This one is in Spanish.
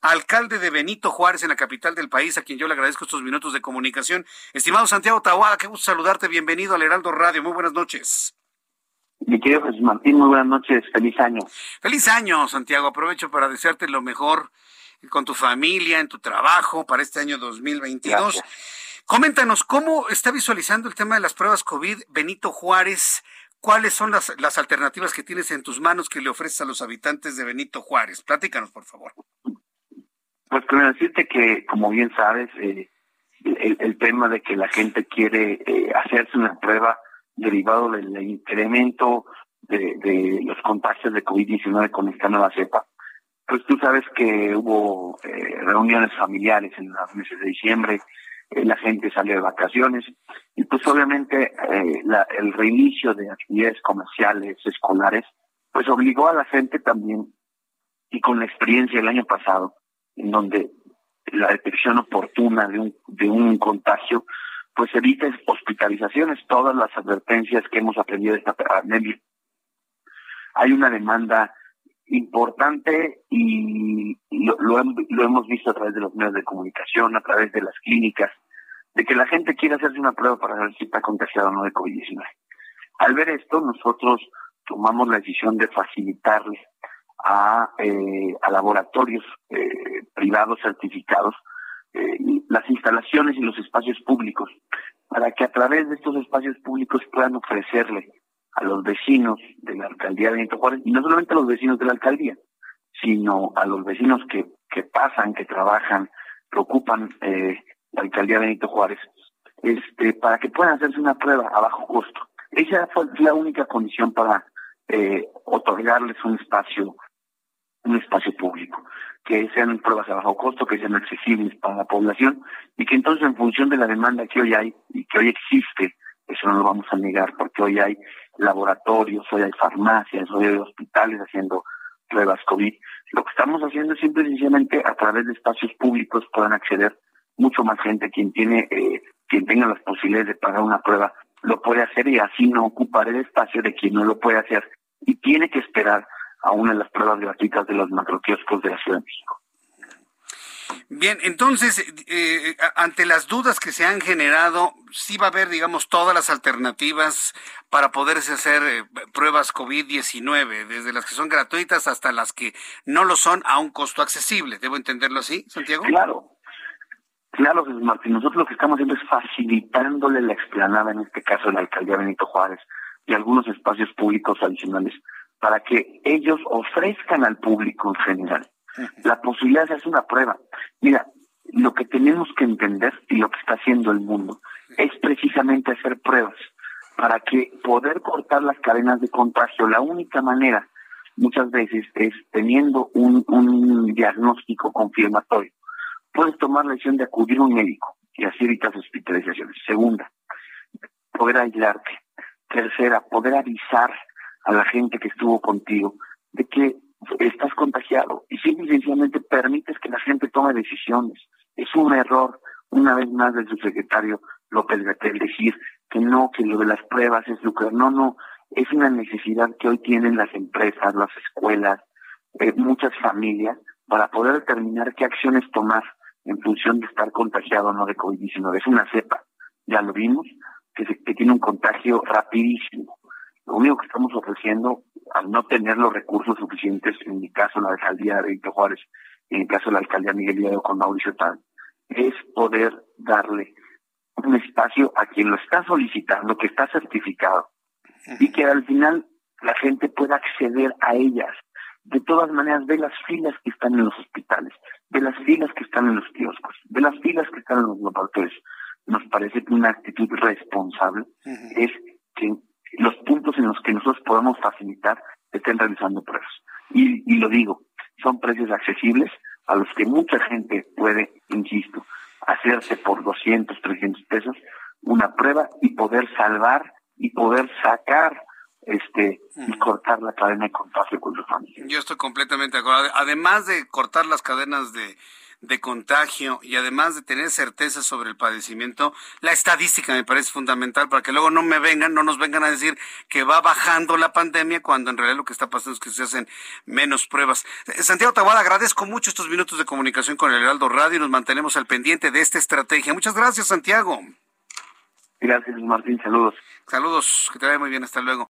Alcalde de Benito Juárez en la capital del país, a quien yo le agradezco estos minutos de comunicación. Estimado Santiago Tahuada, qué gusto saludarte, bienvenido al Heraldo Radio, muy buenas noches. Mi querido Jesús Martín, muy buenas noches, feliz año. Feliz año, Santiago, aprovecho para desearte lo mejor con tu familia, en tu trabajo para este año 2022. Coméntanos, ¿cómo está visualizando el tema de las pruebas COVID Benito Juárez? ¿Cuáles son las, las alternativas que tienes en tus manos que le ofreces a los habitantes de Benito Juárez? Platícanos, por favor. Pues quiero decirte que, como bien sabes, eh, el, tema de que la gente quiere eh, hacerse una prueba derivado del incremento de, los contagios de COVID-19 con esta nueva cepa, pues tú sabes que hubo eh, reuniones familiares en los meses de diciembre, la gente salió de vacaciones y pues obviamente el reinicio de actividades comerciales, escolares, pues obligó a la gente también y con la experiencia del año pasado en donde la detección oportuna de un, de un contagio, pues evita hospitalizaciones, todas las advertencias que hemos aprendido de esta pandemia. Hay una demanda importante y lo, lo, hemos visto a través de los medios de comunicación, a través de las clínicas, de que la gente quiere hacerse una prueba para ver si está contagiado o no de COVID-19. Al ver esto, nosotros tomamos la decisión de facilitarle a, eh, a laboratorios eh, privados certificados eh, las instalaciones y los espacios públicos para que a través de estos espacios públicos puedan ofrecerle a los vecinos de la alcaldía de Benito Juárez y no solamente a los vecinos de la alcaldía sino a los vecinos que, que pasan, que trabajan, que ocupan eh, la alcaldía de Benito Juárez, este, para que puedan hacerse una prueba a bajo costo. Esa fue la única condición para eh, otorgarles un espacio un espacio público, que sean pruebas a bajo costo, que sean accesibles para la población y que entonces en función de la demanda que hoy hay y que hoy existe, eso no lo vamos a negar porque hoy hay laboratorios, hoy hay farmacias, hoy hay hospitales haciendo pruebas COVID. Lo que estamos haciendo es simple y sencillamente a través de espacios públicos puedan acceder mucho más gente, quien tiene, eh, quien tenga las posibilidades de pagar una prueba, lo puede hacer y así no ocupar el espacio de quien no lo puede hacer y tiene que esperar a una de las pruebas gratuitas de los macroquioscos de la Ciudad de México. Bien, entonces, eh, ante las dudas que se han generado, sí va a haber, digamos, todas las alternativas para poderse hacer eh, pruebas COVID-19, desde las que son gratuitas hasta las que no lo son a un costo accesible. ¿Debo entenderlo así, Santiago? Claro, claro, Martín. Nosotros lo que estamos haciendo es facilitándole la explanada, en este caso, de la alcaldía Benito Juárez y algunos espacios públicos adicionales para que ellos ofrezcan al público en general la posibilidad de hacer una prueba. Mira, lo que tenemos que entender y lo que está haciendo el mundo es precisamente hacer pruebas para que poder cortar las cadenas de contagio. La única manera muchas veces es teniendo un, un diagnóstico confirmatorio. Puedes tomar la decisión de acudir a un médico y así evitas hospitalizaciones. Segunda, poder aislarte. Tercera, poder avisar a la gente que estuvo contigo de que estás contagiado y simplemente permites que la gente tome decisiones. Es un error, una vez más, del subsecretario López Gatel decir que no, que lo de las pruebas es lucro. No, no, es una necesidad que hoy tienen las empresas, las escuelas, eh, muchas familias, para poder determinar qué acciones tomar en función de estar contagiado o no de COVID-19. Es una cepa, ya lo vimos, que, que tiene un contagio rapidísimo. Lo único que estamos ofreciendo, al no tener los recursos suficientes, en mi caso la alcaldía de Benito Juárez, en el caso de la alcaldía Miguel Hidalgo con Mauricio Tal, es poder darle un espacio a quien lo está solicitando, que está certificado, y que al final la gente pueda acceder a ellas. De todas maneras, ve las filas que están en los hospitales, ve las filas que están en los kioscos, ve las filas que están en los laboratorios. Nos parece que una actitud responsable es que los puntos en los que nosotros podemos facilitar estén realizando pruebas. Y, y lo digo, son precios accesibles a los que mucha gente puede, insisto, hacerse por 200, 300 pesos una prueba y poder salvar y poder sacar este y cortar la cadena de contagio con su familia. Yo estoy completamente de acuerdo. Además de cortar las cadenas de, de contagio y además de tener certeza sobre el padecimiento, la estadística me parece fundamental para que luego no me vengan, no nos vengan a decir que va bajando la pandemia cuando en realidad lo que está pasando es que se hacen menos pruebas. Eh, Santiago Taboada, agradezco mucho estos minutos de comunicación con el Heraldo Radio y nos mantenemos al pendiente de esta estrategia. Muchas gracias, Santiago. Gracias, Martín. Saludos. Saludos, que te vaya muy bien. Hasta luego.